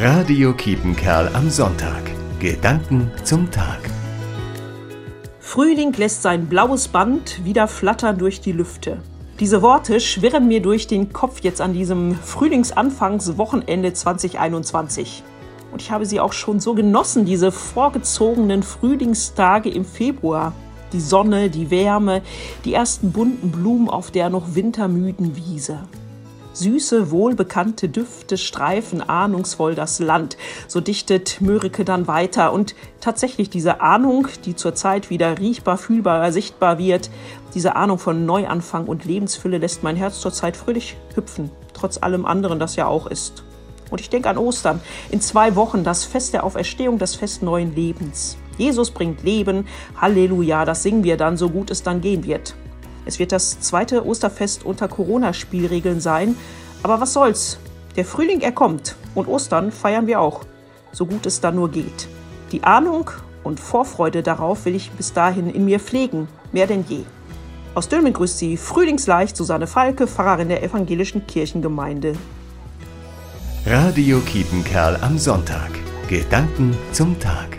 Radio Kiepenkerl am Sonntag. Gedanken zum Tag. Frühling lässt sein blaues Band wieder flattern durch die Lüfte. Diese Worte schwirren mir durch den Kopf jetzt an diesem Frühlingsanfangswochenende 2021. Und ich habe sie auch schon so genossen, diese vorgezogenen Frühlingstage im Februar. Die Sonne, die Wärme, die ersten bunten Blumen auf der noch wintermüden Wiese. Süße, wohlbekannte Düfte streifen ahnungsvoll das Land. So dichtet Mörike dann weiter. Und tatsächlich diese Ahnung, die zurzeit wieder riechbar, fühlbar, sichtbar wird, diese Ahnung von Neuanfang und Lebensfülle lässt mein Herz zurzeit fröhlich hüpfen. Trotz allem anderen, das ja auch ist. Und ich denke an Ostern. In zwei Wochen das Fest der Auferstehung, das Fest neuen Lebens. Jesus bringt Leben. Halleluja, das singen wir dann, so gut es dann gehen wird. Es wird das zweite Osterfest unter Corona-Spielregeln sein. Aber was soll's? Der Frühling, er kommt. Und Ostern feiern wir auch. So gut es dann nur geht. Die Ahnung und Vorfreude darauf will ich bis dahin in mir pflegen. Mehr denn je. Aus Dülmen grüßt sie frühlingsleicht Susanne Falke, Pfarrerin der evangelischen Kirchengemeinde. Radio Kiepenkerl am Sonntag. Gedanken zum Tag.